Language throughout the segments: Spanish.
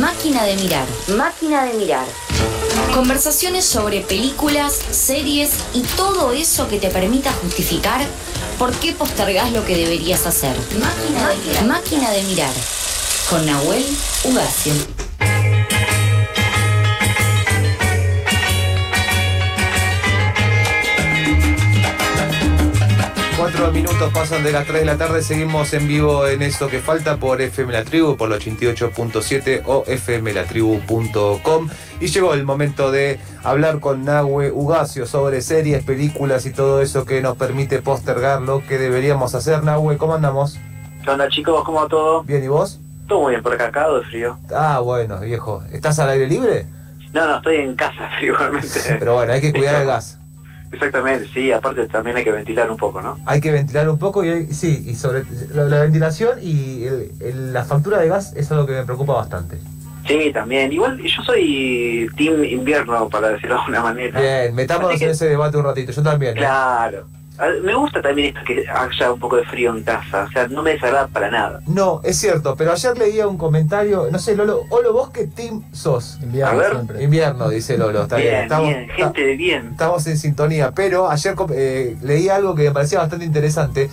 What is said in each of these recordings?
Máquina de mirar. Máquina de mirar. Conversaciones sobre películas, series y todo eso que te permita justificar por qué postergás lo que deberías hacer. Máquina de mirar. Máquina de mirar. Con Nahuel Ugacio. Cuatro minutos pasan de las 3 de la tarde, seguimos en vivo en eso que falta por FM La Tribu, por los 88.7 o fmlatribu.com. Y llegó el momento de hablar con Nahue Ugacio sobre series, películas y todo eso que nos permite postergar lo que deberíamos hacer. Nahue, ¿cómo andamos? ¿Qué onda chicos? ¿Cómo va todo? ¿Bien y vos? Todo muy bien, por acá, cagado de frío. Ah, bueno, viejo. ¿Estás al aire libre? No, no, estoy en casa, igualmente. Pero bueno, hay que cuidar el gas. Exactamente, sí, aparte también hay que ventilar un poco, ¿no? Hay que ventilar un poco y hay- sí, y sobre la, la ventilación y el- el- la factura de gas es algo que me preocupa bastante. Sí, también. Igual yo soy team invierno, para decirlo de alguna manera. Bien, metámonos que- en ese debate un ratito, yo también. ¿eh? Claro. Me gusta también esto que haya un poco de frío en casa, o sea, no me desagrada para nada. No, es cierto, pero ayer leía un comentario, no sé, Lolo, Olo, ¿vos qué team sos? A ver. siempre. Invierno, dice Lolo, está bien. Bien, Estamos, bien, gente de bien. estamos en sintonía, pero ayer eh, leí algo que me parecía bastante interesante,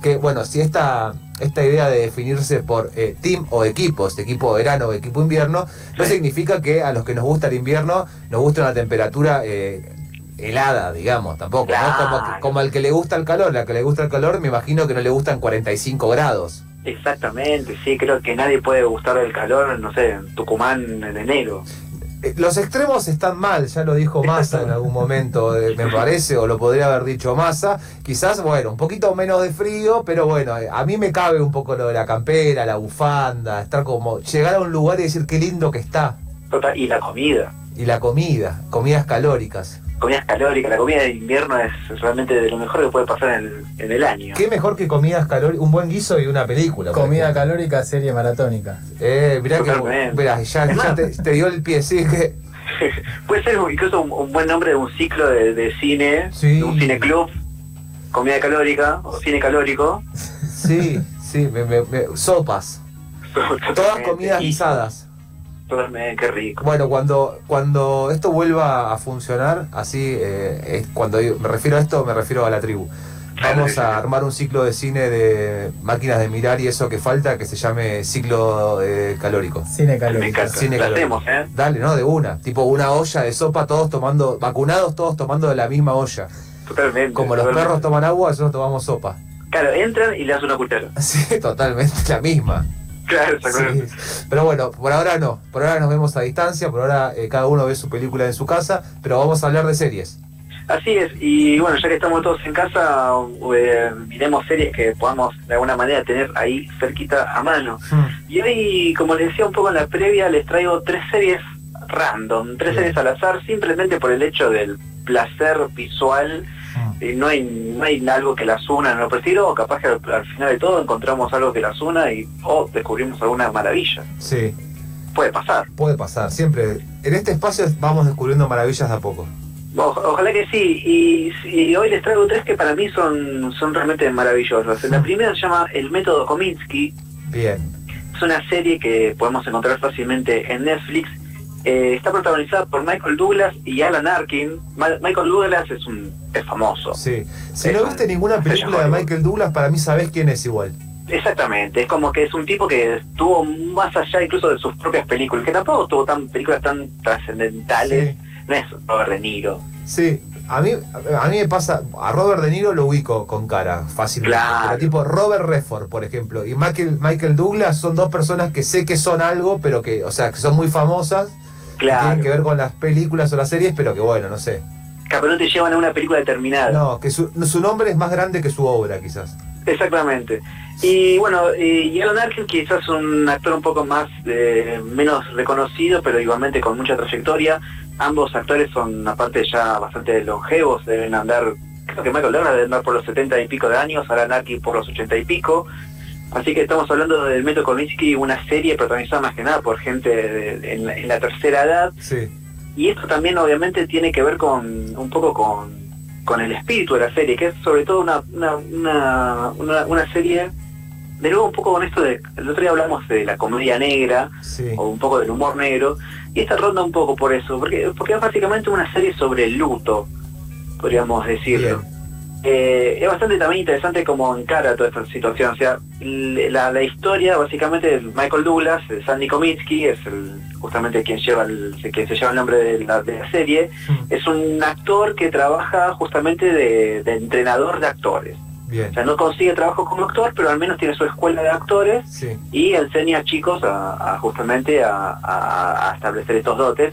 que bueno, si esta, esta idea de definirse por eh, team o equipos, equipo verano o equipo invierno, no Sí. significa que a los que nos gusta el invierno nos gusta una temperatura eh, helada, digamos, tampoco, ¿no? Como, como al que le gusta el calor, la que le gusta el calor, me imagino que no le gustan 45 grados. Exactamente, sí, creo que nadie puede gustar el calor, no sé, en Tucumán en enero. Eh, Los extremos están mal, ya lo dijo Massa en algún momento, eh, me parece, o lo podría haber dicho Massa. Quizás, bueno, un poquito menos de frío, pero bueno, eh, a mí me cabe un poco lo de la campera, la bufanda, estar como, llegar a un lugar y decir qué lindo que está. Y la comida. Y la comida, comidas calóricas. Comidas calóricas, la comida de invierno es realmente de lo mejor que puede pasar en el, en el año. ¿Qué mejor que comidas calóricas? Un buen guiso y una película. Comida ejemplo. calórica, serie maratónica. Eh, mirá que, mirá, ya, ya te, te dio el pie, sí, que... Puede ser incluso un, un buen nombre de un ciclo de, de cine, Sí. de un cine club, comida calórica o cine calórico. Sí, sí, me- me- me- sopas. Todas comidas guisadas. Totalmente, qué rico. Bueno, cuando, cuando esto vuelva a funcionar, así, eh, es cuando me refiero a esto, me refiero a la tribu. Vamos a armar un ciclo de cine de máquinas de mirar y eso que falta, que se llame ciclo eh, calórico. Cine calórico. Cine Lo calórico. hacemos, ¿eh? Dale, ¿no? De una. Tipo una olla de sopa, todos tomando, vacunados, todos tomando de la misma olla. Totalmente. Como los totalmente. perros toman agua, nosotros tomamos sopa. Claro, entran y le das una cuchara. Sí, totalmente la misma. Claro, exactamente. Sí. Pero bueno, por ahora no. Por ahora nos vemos a distancia, por ahora eh, cada uno ve su película en su casa, pero vamos a hablar de series. Así es, y bueno, ya que estamos todos en casa, eh, miremos series que podamos de alguna manera tener ahí cerquita a mano. Y hoy, como les decía un poco en la previa, les traigo tres series random, tres Bien. series al azar, simplemente por el hecho del placer visual. Y no hay no hay algo que las una en lo prefiero, capaz que al, al final de todo encontramos algo que las una y o descubrimos alguna maravilla. Sí, Puede pasar. puede pasar. Siempre. En este espacio vamos descubriendo maravillas de a poco. O- ojalá que sí. Y, y hoy les traigo tres que para mí son, son realmente maravillosas. La primera se llama El método Kominsky. Bien. Es una serie que podemos encontrar fácilmente en Netflix. Eh, está protagonizada por Michael Douglas y Alan Arkin. Ma- Michael Douglas es un es famoso. Sí. Si no viste ninguna película de Michael Douglas, para mí sabés quién es igual. Exactamente, es como que es un tipo que estuvo más allá incluso de sus propias películas, que tampoco tuvo tan películas tan trascendentales. Sí. No es Robert De Niro. Sí, a mí, a mí me pasa, a Robert De Niro lo ubico con cara fácilmente, Claro. pero tipo Robert Redford, por ejemplo, y Michael, Michael Douglas son dos personas que sé que son algo, pero que, o sea, que son muy famosas, que Claro. tienen que ver con las películas o las series, pero que bueno, no sé. Capaz no te llevan a una película determinada. No, que su, su nombre es más grande que su obra, quizás. Exactamente. Y bueno, y y Alan Arkin quizás un actor un poco más eh, menos reconocido, pero igualmente con mucha trayectoria. Ambos actores son aparte ya bastante longevos, deben andar, creo que Michael Douglas debe andar por los 70 y pico de años, Alan Arkin por los 80 y pico. Así que estamos hablando del Método Kominsky, una serie protagonizada más que nada por gente de- de- en, la, en la tercera edad. Sí, Y esto también obviamente tiene que ver con un poco con, con el espíritu de la serie, que es sobre todo una, una, una, una, una serie de nuevo un poco con esto de, el otro día hablamos de la comedia negra, o un poco del humor negro, y esta ronda un poco por eso, porque, porque es básicamente una serie sobre el luto, podríamos decirlo. Eh, es bastante también interesante cómo encara toda esta situación. O sea, la, historia básicamente de Michael Douglas, Sandy Komitsky, es el, justamente quien lleva el, que se lleva el nombre de la, serie, hmm. es un actor que trabaja justamente de, entrenador de actores. O sea, no consigue trabajo como actor, pero al menos tiene su escuela de actores y enseña a chicos a, justamente a, establecer estos dotes.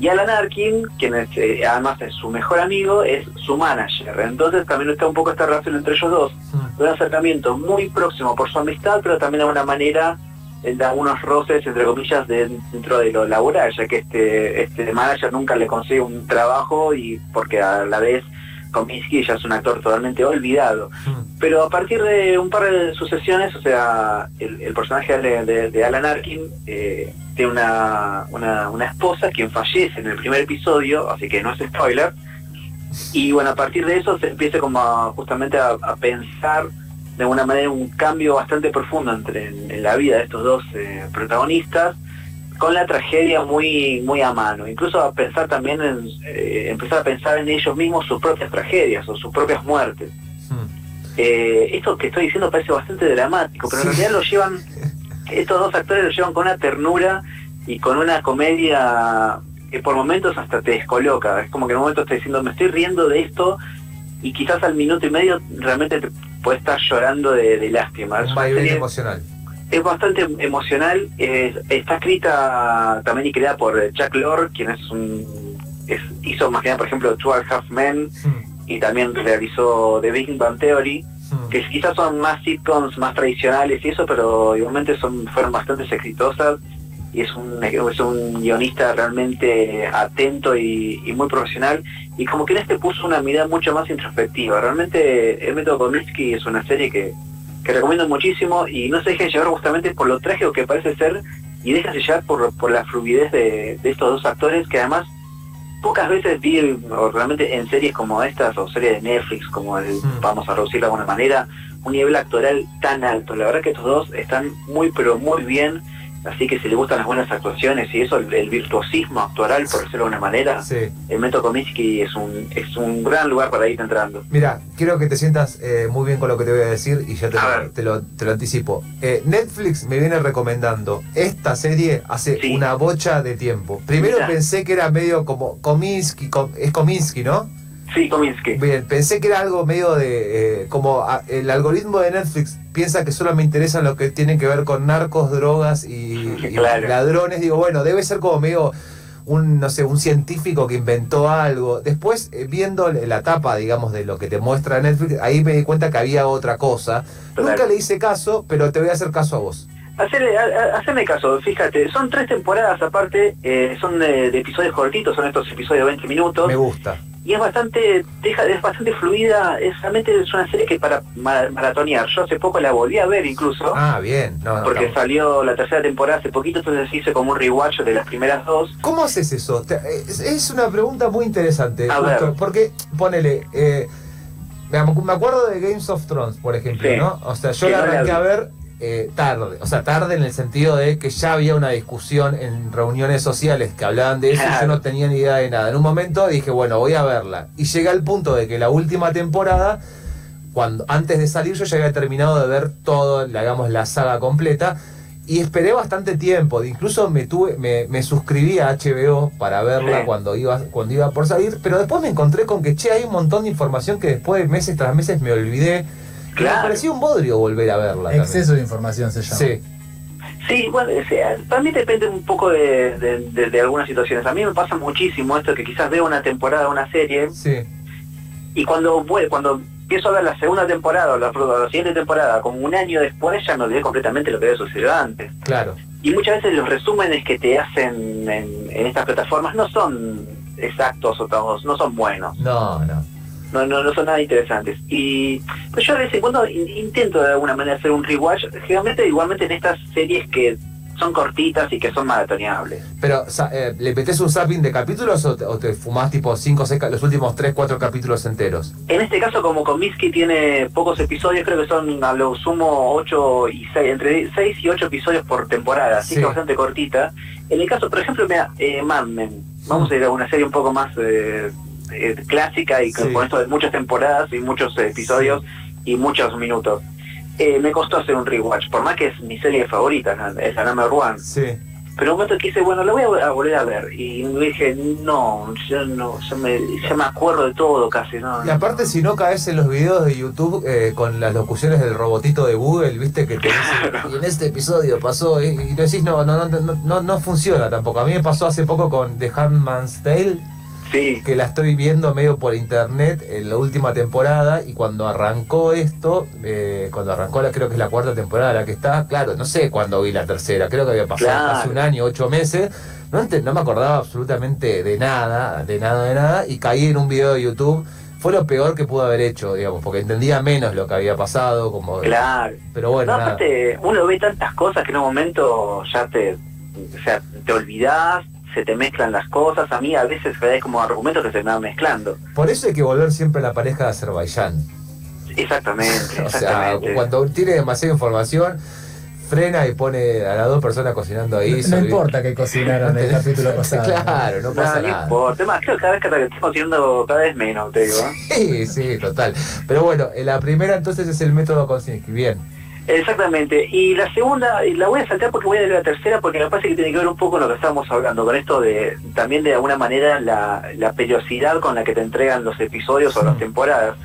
Y Alan Arkin, quien eh, además es su mejor amigo, es su manager. Entonces también está un poco esta relación entre ellos dos. Mm. Un acercamiento muy próximo por su amistad, pero también de una manera de algunos roces, entre comillas, dentro de lo laboral, ya que este, este manager nunca le consigue un trabajo y porque a la vez Cominsky ya es un actor totalmente olvidado. Mm. Pero a partir de un par de sucesiones, o sea, el, personaje de, Alan Arkin eh, tiene una, una, esposa quien fallece en el primer episodio, así que no es spoiler. Y bueno, a partir de eso se empieza como justamente a, pensar de alguna manera un cambio bastante profundo entre en, la vida de estos dos eh, protagonistas con la tragedia muy muy a mano, incluso a pensar también en eh, empezar a pensar en ellos mismos sus propias tragedias o sus propias muertes. Hmm. Eh, esto que estoy diciendo parece bastante dramático, pero en realidad lo llevan, estos dos actores lo llevan con una ternura y con una comedia que por momentos hasta te descoloca. Es como que en un momento estás diciendo, me estoy riendo de esto y quizás al minuto y medio realmente te puede estar llorando de, lástima. Es una emocional es bastante emocional. está escrita también y creada por Jack Lord, quien es un hizo más que nada, por ejemplo, Two and Half Men hmm. y también realizó The Big Bang Theory, hmm. que quizás son más sitcoms más tradicionales y eso, pero igualmente son fueron bastante exitosas y es un, es un guionista realmente atento y, muy profesional y como que en este puso una mirada mucho más introspectiva. Realmente el método Kominsky es una serie que que recomiendo muchísimo y no se dejen llevar justamente por lo trágico que parece ser y déjense llevar por, por la fluidez de, estos dos actores que además pocas veces vi realmente en series como estas o series de Netflix como el, mm. vamos a reducirlo de alguna manera un nivel actoral tan alto la verdad que estos dos están muy pero muy bien Así que si le gustan las buenas actuaciones y eso, el, virtuosismo actoral, por decirlo de alguna manera, el Método Kominsky es un, es un gran lugar para ir entrando. Mira, quiero que te sientas eh, muy bien con lo que te voy a decir y ya te, lo, te, lo, anticipo. Eh, Netflix me viene recomendando esta serie hace una bocha de tiempo. Primero pensé que era medio como Kominsky, es Kominsky, ¿no? Sí, Kominsky. Bien, pensé que era algo medio de. Eh, como el algoritmo de Netflix piensa que solo me interesan lo que tienen que ver con narcos, drogas y, ladrones. Digo, bueno, debe ser como medio un, no sé, un científico que inventó algo. Después, eh, viendo la tapa, digamos, de lo que te muestra Netflix, ahí me di cuenta que había otra cosa. Nunca le hice caso, pero te voy a hacer caso a vos. Hacerme, caso, fíjate, son tres temporadas aparte, eh, son de, de, episodios cortitos, son estos episodios de 20 minutos. Me gusta y es bastante deja es bastante fluida es realmente es una serie que para maratonear. Yo hace poco la volví a ver incluso. Ah bien. Porque salió la tercera temporada hace poquito entonces hice como un rewatch de las primeras dos. Cómo haces eso es una pregunta muy interesante porque ponele eh, me acuerdo de Games of Thrones por ejemplo no o sea yo la arranqué a ver eh, tarde, o sea, tarde en el sentido de que ya había una discusión en reuniones sociales que hablaban de eso y yo no tenía ni idea de nada. En un momento dije, bueno, voy a verla. Y llega al punto de que la última temporada, cuando antes de salir yo ya había terminado de ver todo, digamos, la saga completa. Y esperé bastante tiempo, incluso me tuve, me, suscribí a HBO para verla cuando iba, cuando iba por salir, pero después me encontré con que che, hay un montón de información que después de meses tras meses me olvidé me pareció un bodrio volver a verla. Exceso de información se llama. Sí. Sí, bueno, también depende un poco de, algunas situaciones. A mí me pasa muchísimo esto que quizás veo una temporada de una serie sí. y cuando cuando empiezo a ver la segunda temporada o la, siguiente temporada, como un año después ya me olvidé completamente lo que había sucedido antes. Claro. Y muchas veces los resúmenes que te hacen en, en estas plataformas no son exactos o todos, no son buenos. No, no no, no, no son nada interesantes. Y pues yo a veces cuando intento de alguna manera hacer un rewatch, generalmente igualmente en estas series que son cortitas y que son maratoneables. Pero, eh, ¿le metes un zapping de capítulos o te, fumás tipo 5 los últimos 3, 4 capítulos enteros? En este caso, como Comiskey tiene pocos episodios, creo que son a lo sumo 8 y 6, entre 6 y 8 episodios por temporada, así que bastante cortita. En el caso, por ejemplo, mira, eh, Mad Men, vamos a ir a una serie un poco más eh, eh, clásica y con esto de muchas temporadas y muchos episodios y muchos minutos. Eh, me costó hacer un rewatch, por más que es mi serie favorita, es la number one. Sí. Pero un momento que hice, bueno, lo voy a, volver a ver. Y dije, no, yo no, ya me, acuerdo de todo casi, ¿no? Y aparte, si no caes en los videos de YouTube eh, con las locuciones del robotito de Google, viste que te y en este episodio pasó, y, y decís, no, no, no, no, no funciona tampoco. A mí me pasó hace poco con The Handman's Tale que la estoy viendo medio por internet en la última temporada y cuando arrancó esto, eh, cuando arrancó la creo que es la cuarta temporada la que está, claro, no sé cuándo vi la tercera, creo que había pasado hace un año, ocho meses, no, no me acordaba absolutamente de nada, de nada, de nada, y caí en un video de YouTube. Fue lo peor que pudo haber hecho, digamos, porque entendía menos lo que había pasado, como... Claro. Pero bueno, uno ve tantas cosas que en un momento ya te, o sea, te olvidás, se te mezclan las cosas. A mí a veces hay como argumentos que se me van mezclando. Por eso hay que volver siempre a la pareja de Azerbaiyán. Exactamente, o sea, cuando tiene demasiada información, frena y pone a las dos personas cocinando ahí. No, importa que cocinaron el capítulo pasado. Claro, no pasa nada. No importa. creo que cada vez que estoy cocinando cada vez menos, te digo. Sí, sí, total. Pero bueno, la primera entonces es el método Kosinski. Bien. Exactamente. Y la segunda, la voy a saltar porque voy a leer la tercera porque me parece que tiene que ver un poco con lo que estábamos hablando, con esto de también de alguna manera la, la periodicidad con la que te entregan los episodios o las temporadas.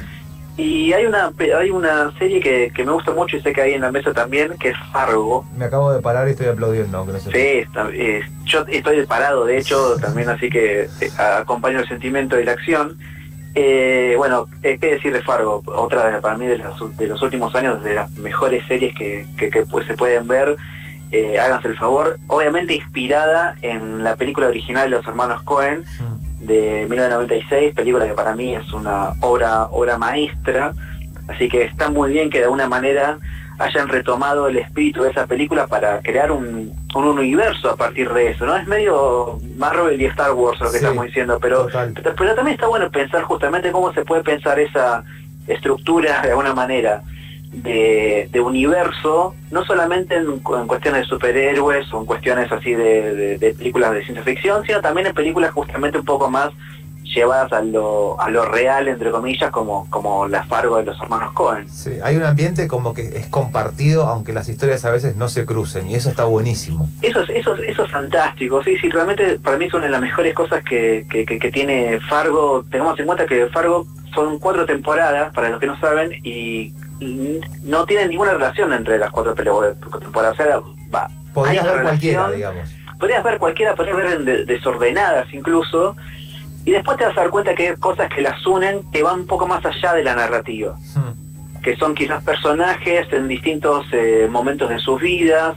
Y hay una hay una serie que, me gusta mucho y sé que hay en la mesa también, que es Fargo. Me acabo de parar y estoy aplaudiendo. sí, eh, yo estoy parado, de hecho, también así que eh, acompaño el sentimiento y la acción. Eh, bueno, eh, qué decir de Fargo, otra de, para mí de los, de los, últimos años, de las mejores series que, pues, se pueden ver, eh, háganse el favor, obviamente inspirada en la película original de los hermanos Cohen mm. de 1996, película que para mí es una obra, obra maestra, así que está muy bien que de alguna manera hayan retomado el espíritu de esa película para crear un, universo a partir de eso, ¿no? Es medio Marvel y Star Wars lo que estamos diciendo, pero, pero también está bueno pensar justamente cómo se puede pensar esa estructura de alguna manera de, universo, no solamente en, cuestiones de superhéroes o en cuestiones así de, de películas de ciencia ficción, sino también en películas justamente un poco más llevadas a lo, a lo real, entre comillas, como, como la Fargo de los hermanos Cohen. Sí, hay un ambiente como que es compartido, aunque las historias a veces no se crucen, y eso está buenísimo. Eso es, eso, eso es fantástico, sí, sí, realmente para mí es una de las mejores cosas que, que, que, tiene Fargo. Tengamos en cuenta que Fargo son cuatro temporadas, para los que no saben, y no tienen ninguna relación entre las cuatro temporadas. O sea, va, Podrías ver cualquiera, digamos. Podrías ver cualquiera, podrías ver desordenadas incluso, y después te vas a dar cuenta que hay cosas que las unen que van un poco más allá de la narrativa. Hmm. Que son quizás personajes en distintos eh, momentos de sus vidas,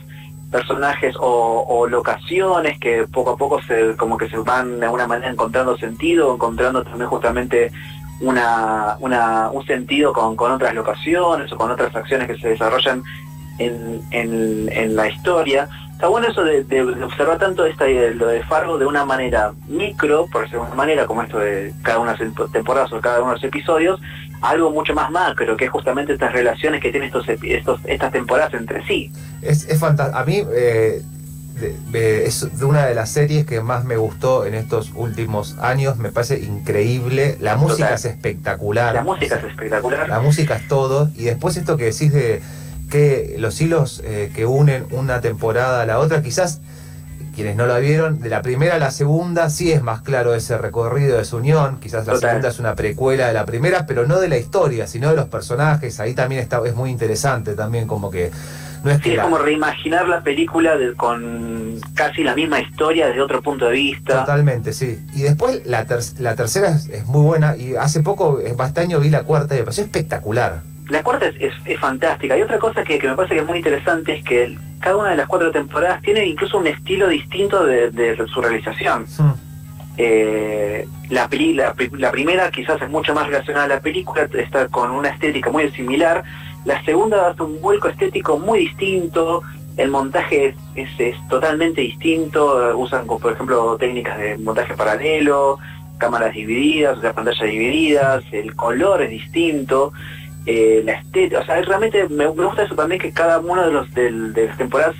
personajes o, locaciones que poco a poco se como que se van de alguna manera encontrando sentido, encontrando también justamente una, un sentido con, otras locaciones o con otras acciones que se desarrollan en, en la historia está bueno eso de, observar tanto esta lo de Fargo de una manera micro, por decirlo de una manera, como esto de cada una de las temporadas o cada uno de los episodios, algo mucho más macro, que es justamente estas relaciones que tienen estos, estos estas temporadas entre sí. Es, es fantástico. A mí eh, es de una de las series que más me gustó en estos últimos años, me parece increíble. La música es espectacular. La música es espectacular. La música es todo. Y después esto que decís de que los hilos eh, que unen una temporada a la otra, quizás quienes no la vieron, de la primera a la segunda sí es más claro ese recorrido de su unión, quizás la segunda es una precuela de la primera, pero no de la historia, sino de los personajes, ahí también está, es muy interesante también como que... No es, que es como reimaginar la película con casi la misma historia desde otro punto de vista. Totalmente, sí. Y después la, la tercera es, muy buena y hace poco, este año vi la cuarta y me pareció espectacular la cuarta es, fantástica. Y otra cosa que, me parece que es muy interesante es que cada una de las cuatro temporadas tiene incluso un estilo distinto de, su realización. Eh, la, la, primera quizás es mucho más relacionada a la película, está con una estética muy similar. La segunda hace un vuelco estético muy distinto, el montaje es, es, totalmente distinto, usan por ejemplo técnicas de montaje paralelo, cámaras divididas, o sea, pantallas divididas, el color es distinto, eh, la estética, o sea, realmente me, gusta eso también que cada uno de los de, las temporadas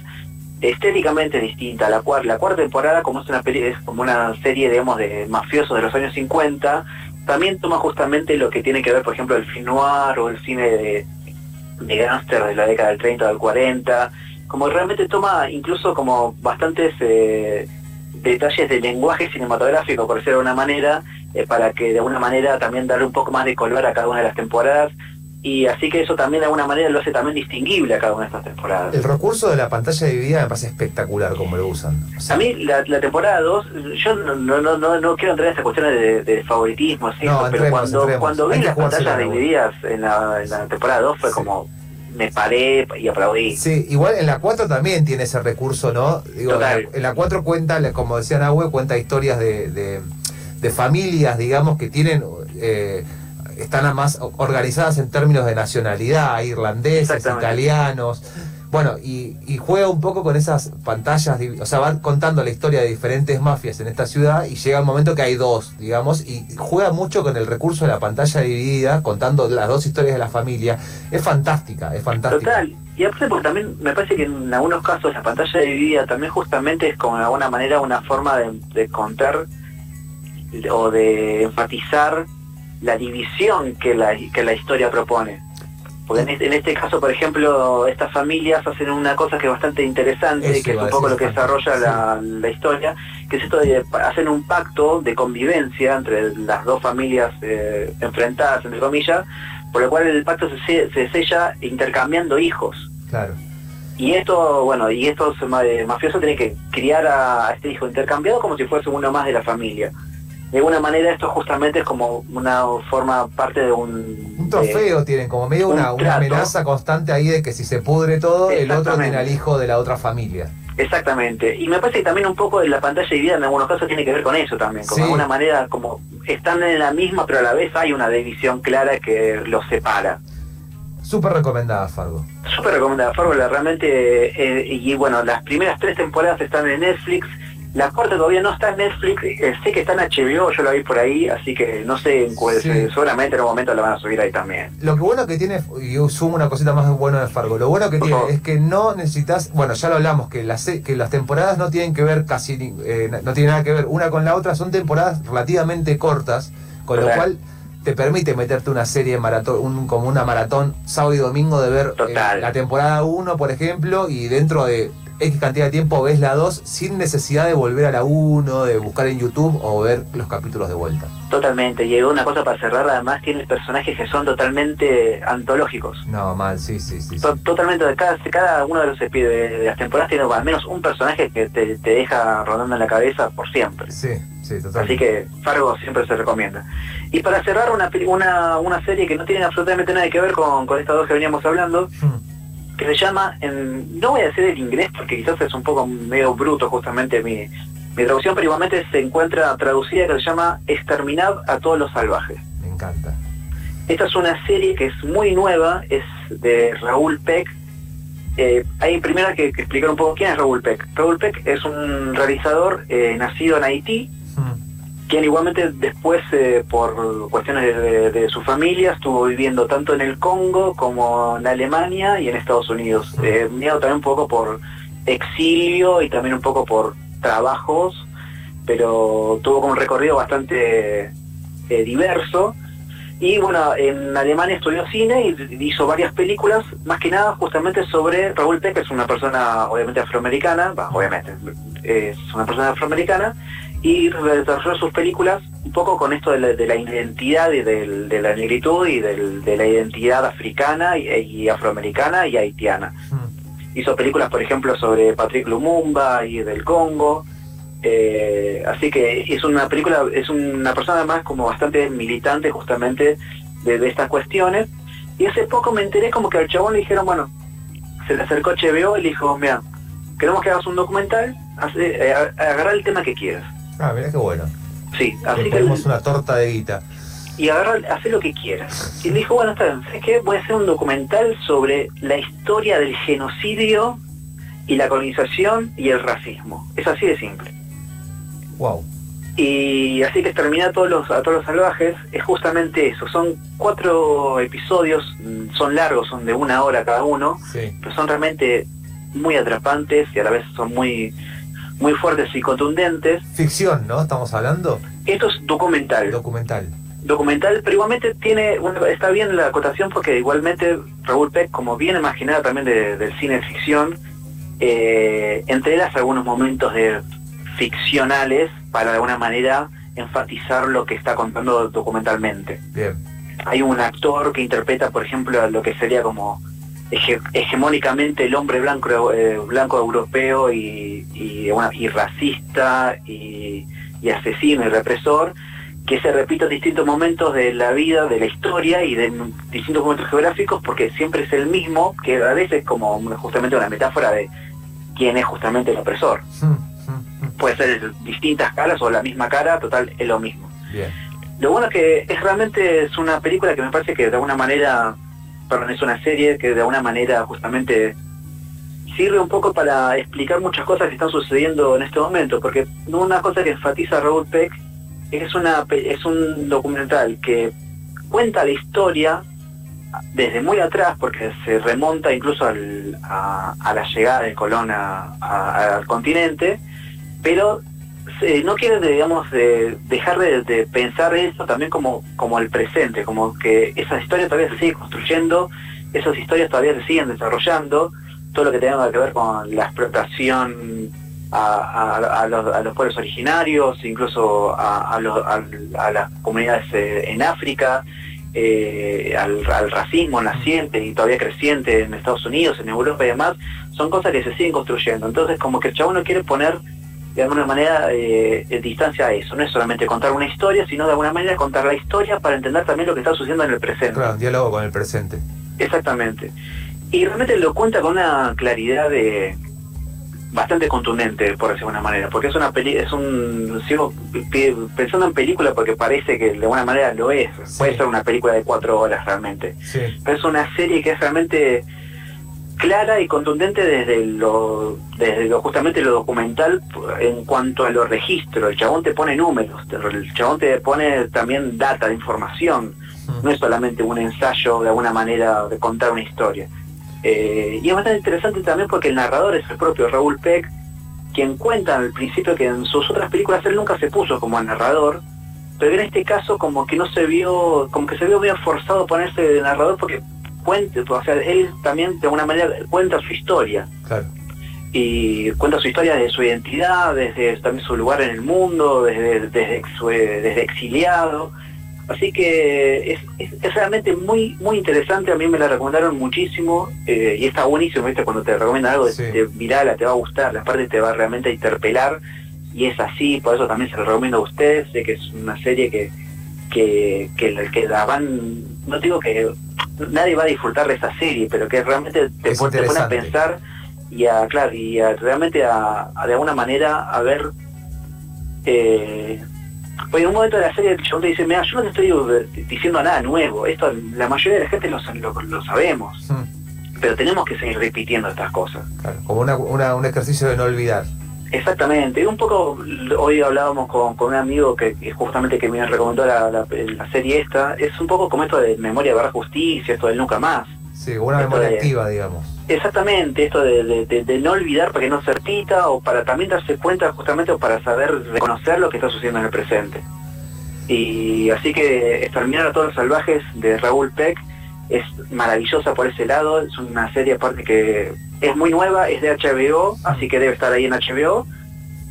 estéticamente distinta. La, cuarta, la cuarta temporada, como es una es como una serie, de mafiosos de los años 50, también toma justamente lo que tiene que ver, por ejemplo, el film noir o el cine de, de de la década del 30 o del 40, como realmente toma incluso como bastantes eh, detalles de lenguaje cinematográfico, por decirlo de una manera, eh, para que de alguna manera también darle un poco más de color a cada una de las temporadas. Y así que eso también de alguna manera lo hace también distinguible a cada una de estas temporadas. El recurso de la pantalla dividida me parece espectacular como lo usan. a mí la, temporada 2, yo no, no, no, no, quiero entrar en estas cuestiones de, favoritismo, pero cuando, cuando vi las pantallas divididas en la, en la temporada 2 fue como me paré y aplaudí. Sí, igual en la 4 también tiene ese recurso, ¿no? Digo, En la 4 cuenta, como decía Nahue, cuenta historias de, de, familias, digamos, que tienen... Eh, están más organizadas en términos de nacionalidad, irlandeses, italianos. Bueno, y, juega un poco con esas pantallas, o sea, va contando la historia de diferentes mafias en esta ciudad y llega un momento que hay dos, digamos, y juega mucho con el recurso de la pantalla dividida, contando las dos historias de la familia. Es fantástica, es fantástica. Total. Y aparte porque también me parece que en algunos casos la pantalla dividida también justamente es como de alguna manera una forma de, de contar o de enfatizar la división que la, que la historia propone. Porque en este, en este caso, por ejemplo, estas familias hacen una cosa que es bastante interesante, que es un poco lo que desarrolla la, historia, que es esto de hacen un pacto de convivencia entre las dos familias eh, enfrentadas, entre comillas, por lo cual el pacto se, se sella intercambiando hijos. Claro. Y esto, bueno, y estos mafiosos tienen que criar a este hijo intercambiado como si fuese uno más de la familia de alguna manera esto justamente es como una forma parte de un... Un trofeo tienen, como medio una, amenaza constante ahí de que si se pudre todo, el otro tiene al hijo de la otra familia. Exactamente. Y me parece que también un poco de la pantalla dividida en algunos casos tiene que ver con eso también. Como de alguna manera, como están en la misma, pero a la vez hay una división clara que los separa. Súper recomendada, Fargo. Súper recomendada, Fargo. realmente, eh, y bueno, las primeras tres temporadas están en Netflix la cuarta todavía no está en Netflix, eh, sé que está en HBO, yo la vi por ahí, así que no sé, eh, seguramente en un momento la van a subir ahí también. Lo que bueno que tiene, y sumo una cosita más buena de Fargo, lo bueno que tiene es que no necesitas, bueno, ya lo hablamos, que las, que las temporadas no tienen que ver casi, eh, no tienen nada que ver una con la otra, son temporadas relativamente cortas, con lo cual te permite meterte una serie maratón, un, como una maratón sábado y domingo de ver la temporada 1, por ejemplo, y dentro de X cantidad de tiempo ves la 2 sin necesidad de volver a la 1, de buscar en YouTube o ver los capítulos de vuelta. Totalmente, y una cosa para cerrar, además tiene personajes que son totalmente antológicos. No, mal, sí, sí, sí. Totalmente, cada, cada uno de los de, las temporadas tiene al menos un personaje que te, deja rodando en la cabeza por siempre. Sí, sí, totalmente. Así que Fargo siempre se recomienda. Y para cerrar una, una, una serie que no tiene absolutamente nada que ver con, con estas dos que veníamos hablando, hmm que se llama, en, no voy a decir el inglés porque quizás es un poco medio bruto justamente mi, mi traducción, pero igualmente se encuentra traducida que se llama Exterminad a todos los salvajes. Me encanta. Esta es una serie que es muy nueva, es de Raúl Peck. Eh, hay primero que, explicar un poco quién es Raúl Peck. Raúl Peck es un realizador eh, nacido en Haití, quien igualmente después, eh, por cuestiones de, su familia, estuvo viviendo tanto en el Congo como en Alemania y en Estados Unidos. Eh, miedo también un poco por exilio y también un poco por trabajos, pero tuvo como un recorrido bastante eh, diverso. Y bueno, en Alemania estudió cine y hizo varias películas, más que nada justamente sobre Raúl Peck, que es una persona obviamente afroamericana, obviamente, es una persona afroamericana, y desarrolló sus películas un poco con esto de la, identidad y de, la negritud y de la identidad africana y, afroamericana y haitiana. Mm. Hizo películas, por ejemplo, sobre Patrick Lumumba y del Congo. Eh, así que es una película, es una persona más como bastante militante justamente de, estas cuestiones. Y hace poco me enteré como que al chabón le dijeron, bueno, se le acercó HBO y le dijo, mira, queremos que hagas un documental, eh, agarra el tema que quieras Ah, mira qué bueno. Sí, así que. Tenemos una torta de guita. Y agarra, hace lo que quieras. Y le dijo, bueno, está bien, ¿sabes qué? Voy a hacer un documental sobre la historia del genocidio y la colonización y el racismo. Es así de simple. Wow. Y así que termina todos los, a todos los salvajes es justamente eso. Son cuatro episodios, son largos, son de una hora cada uno, Sí. pero son realmente muy atrapantes y a la vez son muy, muy fuertes y contundentes. Ficción, ¿no? Estamos hablando. Esto es documental. Documental. documental, pero igualmente tiene una- está bien la acotación porque igualmente Raúl Peck, como bien imaginada también de- del cine de ficción, eh, entrelas algunos momentos de ficcionales para de alguna manera enfatizar lo que está contando documentalmente. Bien. Hay un actor que interpreta, por ejemplo, lo que sería como hege- hegemónicamente el hombre blanco eh, blanco europeo y, y, bueno, y racista y, y asesino y represor que se repite en distintos momentos de la vida, de la historia y de distintos momentos geográficos porque siempre es el mismo, que a veces es como justamente una metáfora de quién es justamente el opresor. Mm, mm, mm. Puede ser distintas caras o la misma cara, total, es lo mismo. Bien. Lo bueno es que es realmente es una película que me parece que de alguna manera, perdón, es una serie que de alguna manera justamente sirve un poco para explicar muchas cosas que están sucediendo en este momento, porque una cosa que enfatiza Raúl Peck es una, es un documental que cuenta la historia desde muy atrás, porque se remonta incluso al- a, la llegada de Colón al continente, pero no quiere, digamos, de- dejar de, de pensar eso también como, como el presente, como que esas historias todavía se siguen construyendo, esas historias todavía se siguen desarrollando, todo lo que tenga que ver con la explotación a, a- a los, a los pueblos originarios, incluso a, los- las comunidades eh, en África, eh, al, al racismo naciente y todavía creciente en Estados Unidos, en Europa y demás, son cosas que se siguen construyendo. Entonces, como que el chabón no quiere poner de alguna manera eh, distancia a eso. No es solamente contar una historia, sino de alguna manera contar la historia para entender también lo que está sucediendo en el presente. Claro, diálogo con el presente. Exactamente. Y realmente lo cuenta con una claridad de bastante contundente, por decirlo de alguna manera, porque es una peli es un sigo pensando en película porque parece que de alguna manera lo es. Sí. Puede ser una película de cuatro horas realmente. Sí. Pero es una serie que es realmente clara y contundente desde lo, desde lo justamente lo documental en cuanto a los registros. El chabón te pone números, el chabón te pone también data de información. No es solamente un ensayo de alguna manera de contar una historia. Eh, y es bastante interesante también porque el narrador es el propio Raúl Peck, quien cuenta al principio que en sus otras películas él nunca se puso como narrador, pero en este caso como que no se vio, como que se vio bien forzado a ponerse de narrador porque cuente, o sea, él también de alguna manera cuenta su historia Claro. y cuenta su historia desde su identidad, desde también su lugar en el mundo, desde, desde exiliado. Así que es, es- es realmente muy muy interesante, a mí me la recomendaron muchísimo eh, y está buenísimo, ¿viste? Cuando te recomiendan algo, Sí. te, mirala, te va a gustar, la parte te va realmente a interpelar y es así, por eso también se lo recomiendo a ustedes, sé que es una serie que, que, que, la- que la van, no digo que nadie va a disfrutar de esa serie, pero que realmente te, pone a pensar y a, claro, y a, realmente a, a de alguna manera a ver eh, pues en un momento de la serie el chabón te dice, mira, yo no te estoy eh, diciendo nada nuevo, esto la mayoría de la gente lo, sa- lo, lo sabemos, Mm, pero tenemos que seguir repitiendo estas cosas. claro. Como una, una- un ejercicio de no olvidar. Exactamente, y un poco, hoy hablábamos con, con un amigo que, que justamente que me recomendó la, la- la serie esta, es un poco como esto de memoria, verdad, justicia, esto del nunca más. Sí, una Esto memoria de- activa, digamos. Exactamente, esto de, de- de- de no olvidar para que no se repita o para también darse cuenta justamente o para saber reconocer lo que está sucediendo en el presente. Y así que Exterminar a todos los salvajes de Raúl Peck es maravillosa por ese lado, es una serie aparte que es muy nueva, es de HBO, así que debe estar ahí en HBO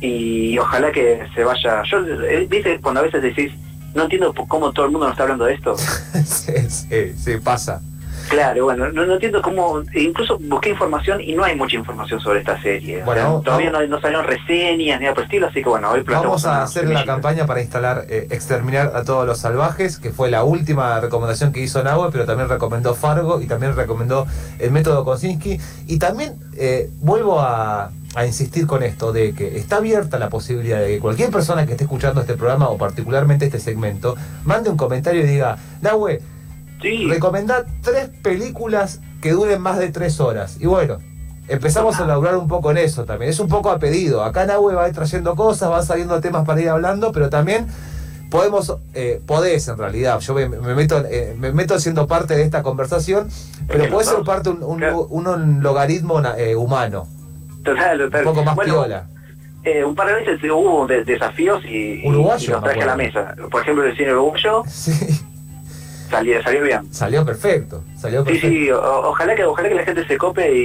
y ojalá que se vaya. Yo, eh, viste, cuando a veces decís, no entiendo cómo todo el mundo nos está hablando de esto. sí, sí, sí, pasa. Claro, bueno, no, no entiendo cómo, incluso busqué información y no hay mucha información sobre esta serie. O Bueno, sea, vamos- todavía no, no salieron reseñas ni nada por el estilo, así que bueno, hoy Vamos a hacer la campaña para instalar eh, Exterminar a todos los salvajes, que fue la última recomendación que hizo Nahue, pero también recomendó Fargo y también recomendó el método Kosinski. Y también eh, vuelvo a, a insistir con esto, de que está abierta la posibilidad de que cualquier persona que esté escuchando este programa o particularmente este segmento, mande un comentario y diga, Nahue, Sí, recomendá tres películas que duren más de tres horas. Y bueno, empezamos a laburar un poco en eso también. Es un poco a pedido. Acá Nahue va a ir trayendo cosas, van saliendo temas para ir hablando, pero también podemos, eh, podés en realidad, yo me, me meto eh, me meto siendo parte de esta conversación, pero que puede ser parte un, un, claro. un- un logaritmo eh, humano, Total, total. un poco más Bueno, piola. eh, un par de veces hubo de- desafíos y, me traje a la mesa. Por ejemplo, el cine uruguayo Sí, salió, salió bien. salió perfecto, salió Sí, perfecto. sí, o- ojalá que ojalá que la gente se cope y,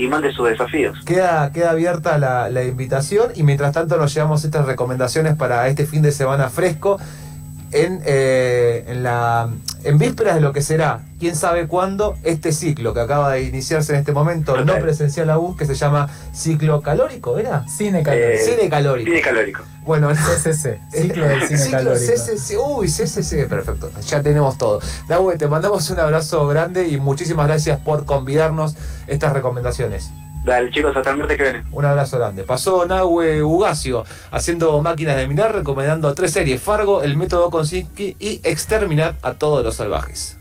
y- y mande sus desafíos. Queda, queda abierta la, la invitación y mientras tanto nos llevamos estas recomendaciones para este fin de semana fresco en, eh, en, la, en vísperas de lo que será, quién sabe cuándo, este ciclo que acaba de iniciarse en este momento, no Total. presencial aún, que se llama ciclo calórico, ¿era? Cine calórico. Eh, Cine calórico. Cine calórico. Bueno, CCC, ciclo del cine Ciclo calórico. CCC, uy, CCC, perfecto, ya tenemos todo. Nahue, te mandamos un abrazo grande y muchísimas gracias por convidarnos estas recomendaciones. Dale, chicos, hasta el martes que viene. Un abrazo grande. Pasó Nahue Ugacio haciendo máquinas de mirar, recomendando tres series: Fargo, El método Kosinski y Exterminar a todos los salvajes.